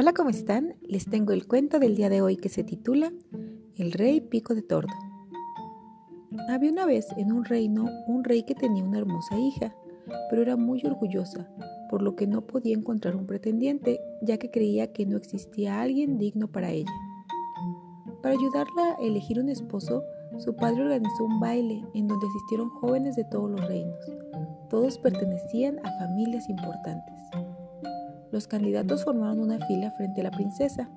Hola, ¿cómo están? Les tengo el cuento del día de hoy que se titula El rey pico de tordo. Había una vez en un reino un rey que tenía una hermosa hija, pero era muy orgullosa, por lo que no podía encontrar un pretendiente, ya que creía que no existía alguien digno para ella. Para ayudarla a elegir un esposo, su padre organizó un baile en donde asistieron jóvenes de todos los reinos. Todos pertenecían a familias importantes. Los candidatos formaron una fila frente a la princesa.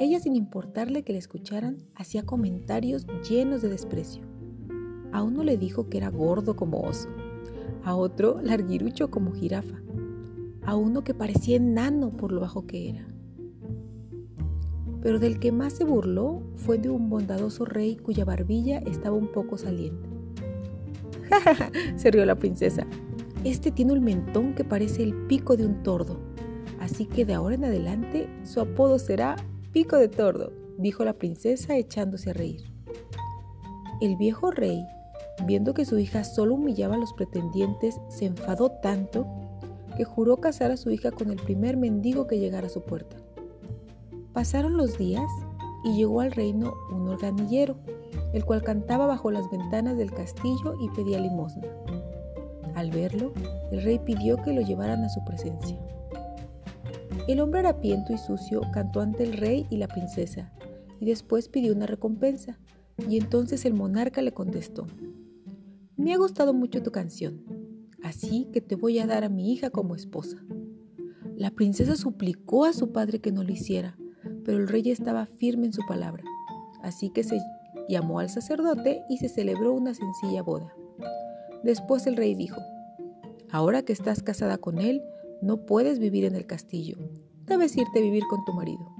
Ella, sin importarle que le escucharan, hacía comentarios llenos de desprecio. A uno le dijo que era gordo como oso, a otro larguirucho como jirafa, a uno que parecía enano por lo bajo que era. Pero del que más se burló fue de un bondadoso rey cuya barbilla estaba un poco saliente. ¡Ja, se rió la princesa. Este tiene un mentón que parece el pico de un tordo. Así que de ahora en adelante su apodo será Pico de Tordo, dijo la princesa echándose a reír. El viejo rey, viendo que su hija solo humillaba a los pretendientes, se enfadó tanto que juró casar a su hija con el primer mendigo que llegara a su puerta. Pasaron los días y llegó al reino un organillero, el cual cantaba bajo las ventanas del castillo y pedía limosna. Al verlo, el rey pidió que lo llevaran a su presencia. El hombre harapiento y sucio cantó ante el rey y la princesa, y después pidió una recompensa, y entonces el monarca le contestó, Me ha gustado mucho tu canción, así que te voy a dar a mi hija como esposa. La princesa suplicó a su padre que no lo hiciera, pero el rey estaba firme en su palabra, así que se llamó al sacerdote y se celebró una sencilla boda. Después el rey dijo, Ahora que estás casada con él, no puedes vivir en el castillo. Debes irte a vivir con tu marido.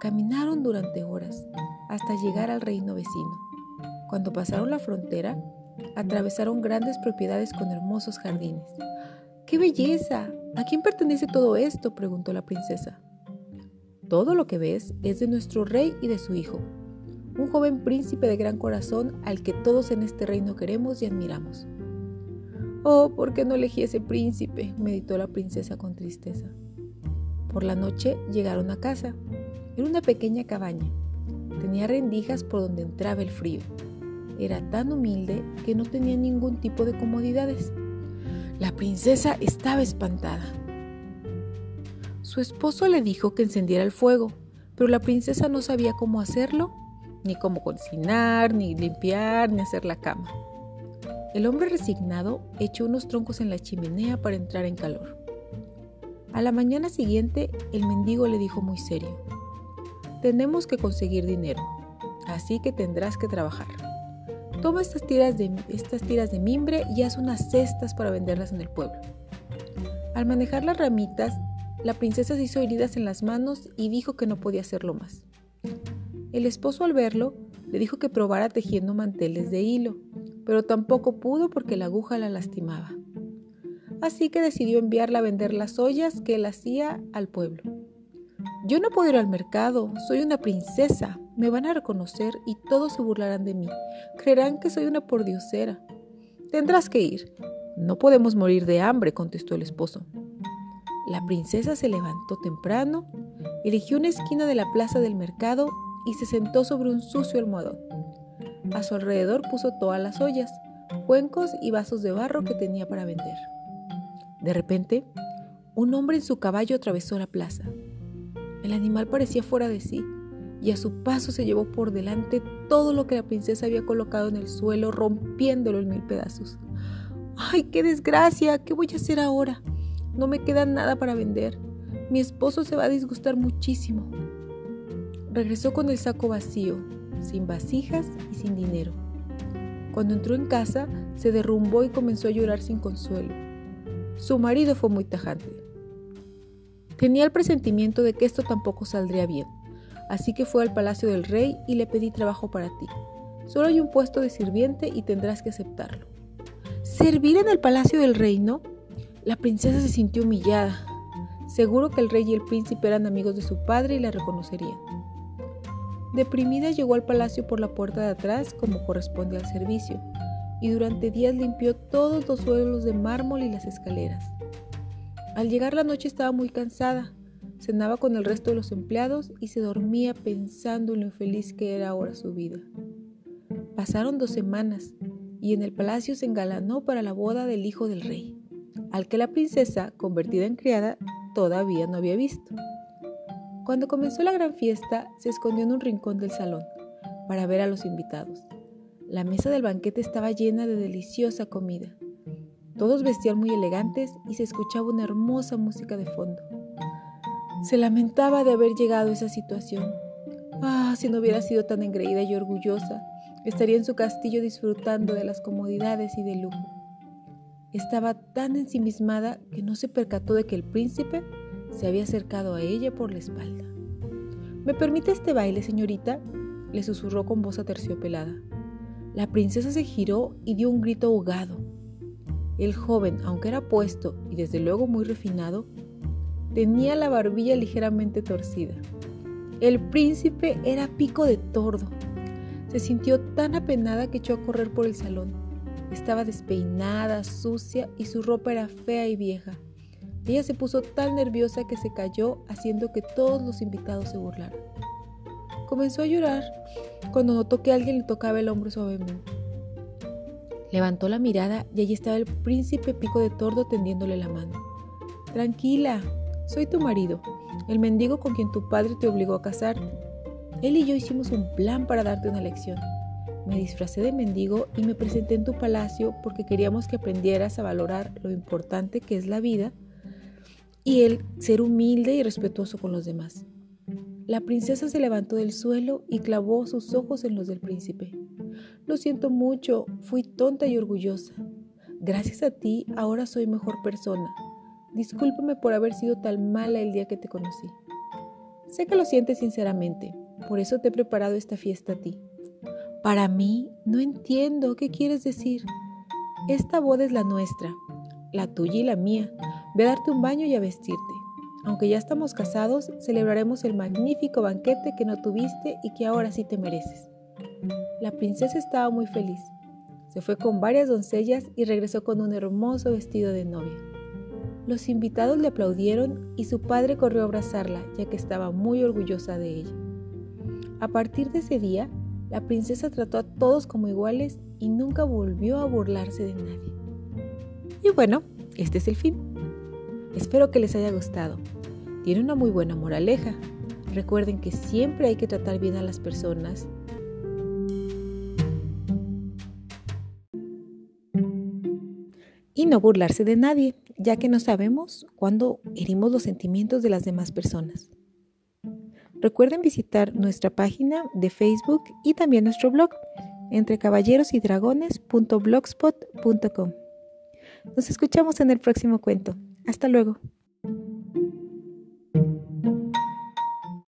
Caminaron durante horas hasta llegar al reino vecino. Cuando pasaron la frontera, atravesaron grandes propiedades con hermosos jardines. ¡Qué belleza! ¿A quién pertenece todo esto? preguntó la princesa. Todo lo que ves es de nuestro rey y de su hijo, un joven príncipe de gran corazón al que todos en este reino queremos y admiramos. Oh, ¿por qué no elegí ese príncipe? meditó la princesa con tristeza. Por la noche llegaron a casa. Era una pequeña cabaña. Tenía rendijas por donde entraba el frío. Era tan humilde que no tenía ningún tipo de comodidades. La princesa estaba espantada. Su esposo le dijo que encendiera el fuego, pero la princesa no sabía cómo hacerlo, ni cómo cocinar, ni limpiar, ni hacer la cama. El hombre resignado echó unos troncos en la chimenea para entrar en calor. A la mañana siguiente, el mendigo le dijo muy serio, tenemos que conseguir dinero, así que tendrás que trabajar. Toma estas tiras, de, estas tiras de mimbre y haz unas cestas para venderlas en el pueblo. Al manejar las ramitas, la princesa se hizo heridas en las manos y dijo que no podía hacerlo más. El esposo al verlo le dijo que probara tejiendo manteles de hilo, pero tampoco pudo porque la aguja la lastimaba. Así que decidió enviarla a vender las ollas que él hacía al pueblo. Yo no puedo ir al mercado, soy una princesa, me van a reconocer y todos se burlarán de mí. Creerán que soy una pordiosera. Tendrás que ir. No podemos morir de hambre, contestó el esposo. La princesa se levantó temprano, eligió una esquina de la plaza del mercado y se sentó sobre un sucio almohadón. A su alrededor puso todas las ollas, cuencos y vasos de barro que tenía para vender. De repente, un hombre en su caballo atravesó la plaza. El animal parecía fuera de sí y a su paso se llevó por delante todo lo que la princesa había colocado en el suelo, rompiéndolo en mil pedazos. ¡Ay, qué desgracia! ¿Qué voy a hacer ahora? No me queda nada para vender. Mi esposo se va a disgustar muchísimo. Regresó con el saco vacío, sin vasijas y sin dinero. Cuando entró en casa, se derrumbó y comenzó a llorar sin consuelo. Su marido fue muy tajante. Tenía el presentimiento de que esto tampoco saldría bien, así que fue al palacio del rey y le pedí trabajo para ti. Solo hay un puesto de sirviente y tendrás que aceptarlo. ¿Servir en el palacio del reino? La princesa se sintió humillada. Seguro que el rey y el príncipe eran amigos de su padre y la reconocerían. Deprimida llegó al palacio por la puerta de atrás como corresponde al servicio, y durante días limpió todos los suelos de mármol y las escaleras. Al llegar la noche estaba muy cansada, cenaba con el resto de los empleados y se dormía pensando en lo infeliz que era ahora su vida. Pasaron dos semanas y en el palacio se engalanó para la boda del hijo del rey, al que la princesa, convertida en criada, todavía no había visto. Cuando comenzó la gran fiesta, se escondió en un rincón del salón para ver a los invitados. La mesa del banquete estaba llena de deliciosa comida. Todos vestían muy elegantes y se escuchaba una hermosa música de fondo. Se lamentaba de haber llegado a esa situación. Ah, si no hubiera sido tan engreída y orgullosa, estaría en su castillo disfrutando de las comodidades y del lujo. Estaba tan ensimismada que no se percató de que el príncipe se había acercado a ella por la espalda. ¿Me permite este baile, señorita? le susurró con voz aterciopelada. La princesa se giró y dio un grito ahogado. El joven, aunque era puesto y desde luego muy refinado, tenía la barbilla ligeramente torcida. El príncipe era pico de tordo. Se sintió tan apenada que echó a correr por el salón. Estaba despeinada, sucia y su ropa era fea y vieja. Ella se puso tan nerviosa que se cayó haciendo que todos los invitados se burlaran. Comenzó a llorar cuando notó que alguien le tocaba el hombro suavemente. Levantó la mirada y allí estaba el príncipe pico de tordo tendiéndole la mano. Tranquila, soy tu marido, el mendigo con quien tu padre te obligó a casarte. Él y yo hicimos un plan para darte una lección. Me disfracé de mendigo y me presenté en tu palacio porque queríamos que aprendieras a valorar lo importante que es la vida y el ser humilde y respetuoso con los demás. La princesa se levantó del suelo y clavó sus ojos en los del príncipe. Lo siento mucho, fui tonta y orgullosa. Gracias a ti ahora soy mejor persona. Discúlpame por haber sido tan mala el día que te conocí. Sé que lo sientes sinceramente, por eso te he preparado esta fiesta a ti. Para mí, no entiendo qué quieres decir. Esta boda es la nuestra, la tuya y la mía. Ve a darte un baño y a vestirte. Aunque ya estamos casados, celebraremos el magnífico banquete que no tuviste y que ahora sí te mereces. La princesa estaba muy feliz. Se fue con varias doncellas y regresó con un hermoso vestido de novia. Los invitados le aplaudieron y su padre corrió a abrazarla, ya que estaba muy orgullosa de ella. A partir de ese día, la princesa trató a todos como iguales y nunca volvió a burlarse de nadie. Y bueno, este es el fin. Espero que les haya gustado. Tiene una muy buena moraleja. Recuerden que siempre hay que tratar bien a las personas. Y no burlarse de nadie, ya que no sabemos cuándo herimos los sentimientos de las demás personas. Recuerden visitar nuestra página de Facebook y también nuestro blog entrecaballerosydragones.blogspot.com. Nos escuchamos en el próximo cuento. Hasta luego.